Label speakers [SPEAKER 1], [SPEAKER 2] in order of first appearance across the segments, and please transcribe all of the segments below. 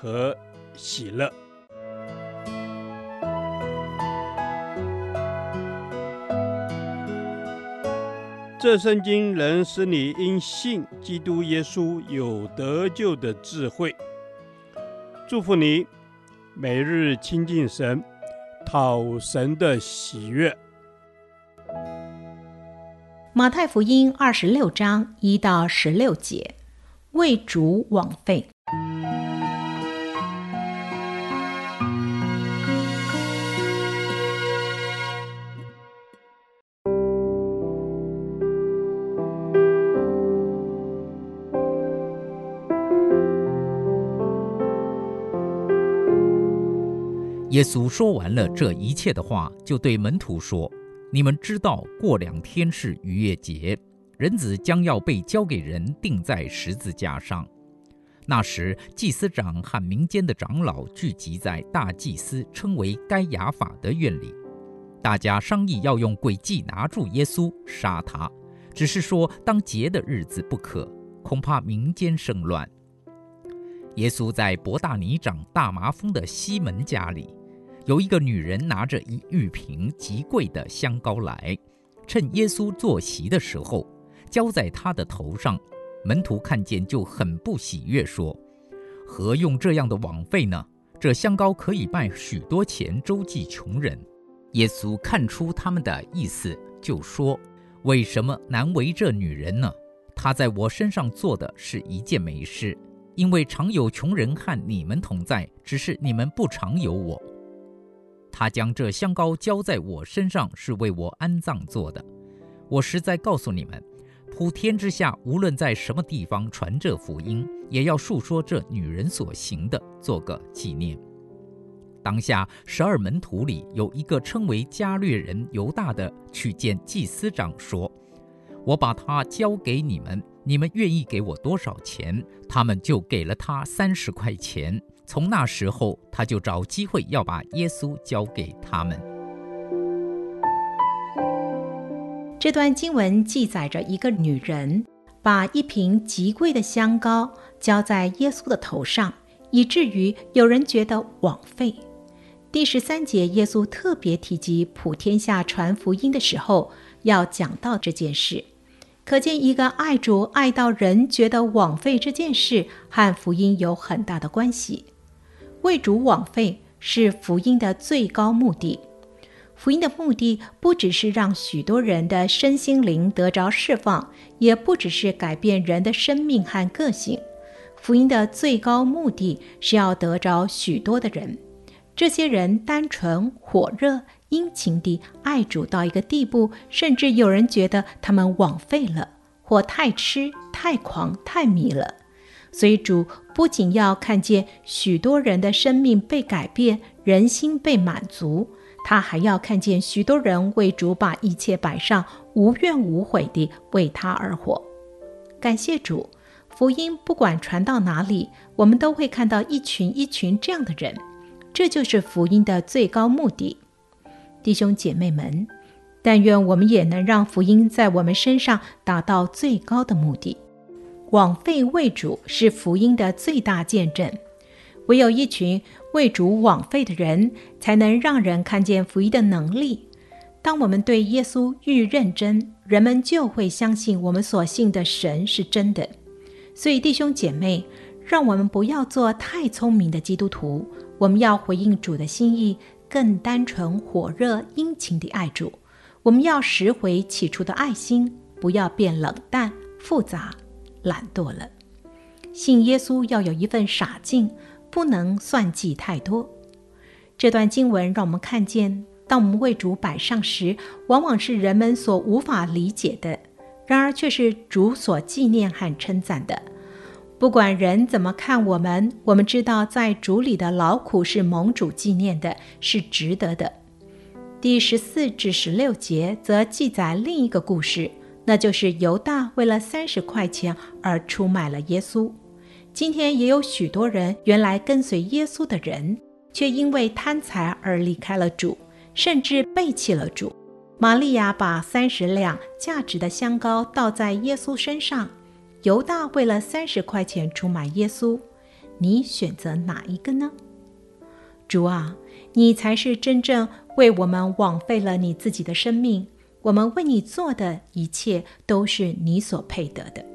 [SPEAKER 1] 和喜乐。这圣经能使你因信基督耶稣有得救的智慧。祝福你，每日亲近神，讨神的喜悦。
[SPEAKER 2] 马太福音二十六章一到十六节，为主枉费。
[SPEAKER 3] 耶稣说完了这一切的话，就对门徒说：“你们知道，过两天是逾越节，人子将要被交给人，钉在十字架上。那时，祭司长和民间的长老聚集在大祭司称为该亚法的院里，大家商议要用诡计拿住耶稣，杀他。只是说当节的日子不可，恐怕民间生乱。耶稣在伯大尼长大麻风的西门家里。”有一个女人拿着一玉瓶极贵的香膏来，趁耶稣坐席的时候，浇在他的头上。门徒看见就很不喜悦，说：“何用这样的枉费呢？这香膏可以卖许多钱，周济穷人。”耶稣看出他们的意思，就说：“为什么难为这女人呢？她在我身上做的是一件美事，因为常有穷人和你们同在，只是你们不常有我。”他将这香膏浇在我身上，是为我安葬做的。我实在告诉你们，普天之下无论在什么地方传这福音，也要述说这女人所行的，做个纪念。当下十二门徒里有一个称为加略人犹大的，去见祭司长说：“我把他交给你们，你们愿意给我多少钱？”他们就给了他三十块钱。从那时候，他就找机会要把耶稣交给他们。
[SPEAKER 2] 这段经文记载着一个女人把一瓶极贵的香膏浇在耶稣的头上，以至于有人觉得枉费。第十三节，耶稣特别提及普天下传福音的时候要讲到这件事，可见一个爱主爱到人觉得枉费这件事和福音有很大的关系。为主枉费是福音的最高目的。福音的目的不只是让许多人的身心灵得着释放，也不只是改变人的生命和个性。福音的最高目的是要得着许多的人，这些人单纯、火热、殷勤地爱主到一个地步，甚至有人觉得他们枉费了，或太痴、太狂、太迷了。所以主不仅要看见许多人的生命被改变，人心被满足，他还要看见许多人为主把一切摆上，无怨无悔地为他而活。感谢主，福音不管传到哪里，我们都会看到一群一群这样的人，这就是福音的最高目的。弟兄姐妹们，但愿我们也能让福音在我们身上达到最高的目的。枉费为主是福音的最大见证，唯有一群为主枉费的人，才能让人看见福音的能力。当我们对耶稣愈认真，人们就会相信我们所信的神是真的。所以弟兄姐妹，让我们不要做太聪明的基督徒，我们要回应主的心意，更单纯、火热、殷勤地爱主。我们要拾回起初的爱心，不要变冷淡、复杂。懒惰了，信耶稣要有一份傻劲，不能算计太多。这段经文让我们看见，当我们为主摆上时，往往是人们所无法理解的，然而却是主所纪念和称赞的。不管人怎么看我们，我们知道在主里的劳苦是蒙主纪念的，是值得的。第十四至十六节则记载另一个故事，那就是犹大为了三十块钱而出卖了耶稣。今天也有许多人原来跟随耶稣的人，却因为贪财而离开了主，甚至背弃了主。玛利亚把三十两价值的香膏倒在耶稣身上，犹大为了三十块钱出卖耶稣。你选择哪一个呢？主啊，你才是真正为我们枉费了你自己的生命。我们为你做的一切都是你所配得的。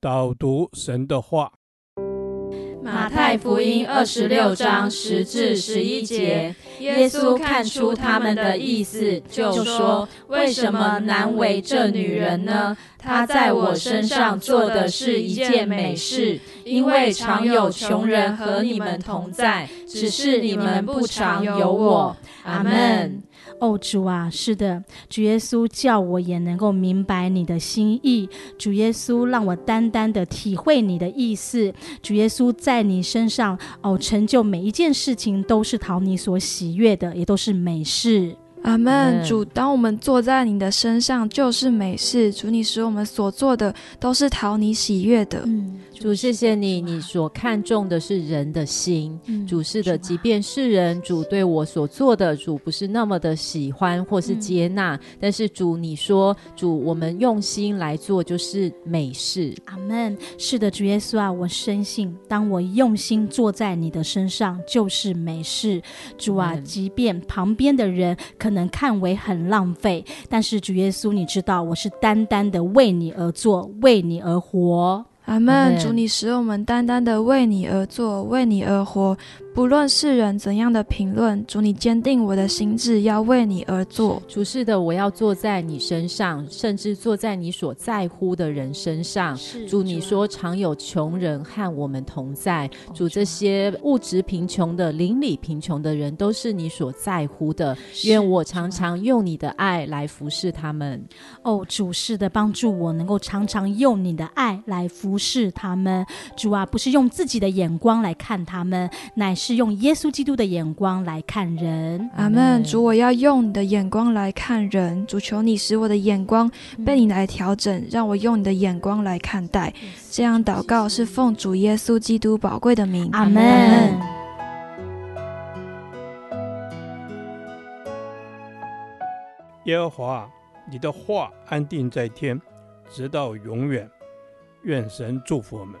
[SPEAKER 1] 导读神的话，
[SPEAKER 4] 马太福音二十六章十至十一节，耶稣看出他们的意思，就说：“为什么难为这女人呢？他在我身上做的是一件美事，因为常有穷人和你们同在，只是你们不常有我。”阿门。
[SPEAKER 5] 哦，主啊，是的，主耶稣叫我也能够明白你的心意。主耶稣让我单单的体会你的意思。主耶稣在你身上哦，成就每一件事情都是讨你所喜悦的，也都是美事。
[SPEAKER 6] 阿门。主，当我们坐在你的身上，就是美事。主，你使我们所做的都是讨你喜悦的。
[SPEAKER 7] 嗯。主，谢谢你，你所看重的是人的心。嗯、主是的，即便是人，主对我所做的，主不是那么的喜欢或是接纳。嗯、但是主，你说，主我们用心来做，就是美事。
[SPEAKER 5] 阿门。是的，主耶稣啊，我深信，当我用心坐在你的身上，就是美事。主啊，嗯、即便旁边的人可能看为很浪费，但是主耶稣，你知道，我是单单的为你而做，为你而活。
[SPEAKER 6] 阿门，主你使我们单单的为你而做，为你而活。不论世人怎样的评论，主你坚定我的心志，要为你而做。
[SPEAKER 7] 主是的，我要坐在你身上，甚至坐在你所在乎的人身上。主你说常有穷人和我们同在。主这些物质贫穷的、邻里贫穷的人，都是你所在乎的。愿我常常用你的爱来服侍他们。
[SPEAKER 5] 哦，主是的，帮助我能够常常用你的爱来服侍他们。主啊，不是用自己的眼光来看他们，乃是。是用耶稣基督的眼光来看人，
[SPEAKER 6] 阿门。主，我要用你的眼光来看人。主，求你使我的眼光被你来调整，让我用你的眼光来看待。这样祷告是奉主耶稣基督宝贵的名，
[SPEAKER 5] 阿门。
[SPEAKER 1] 耶和华，你的话安定在天，直到永远。愿神祝福我们。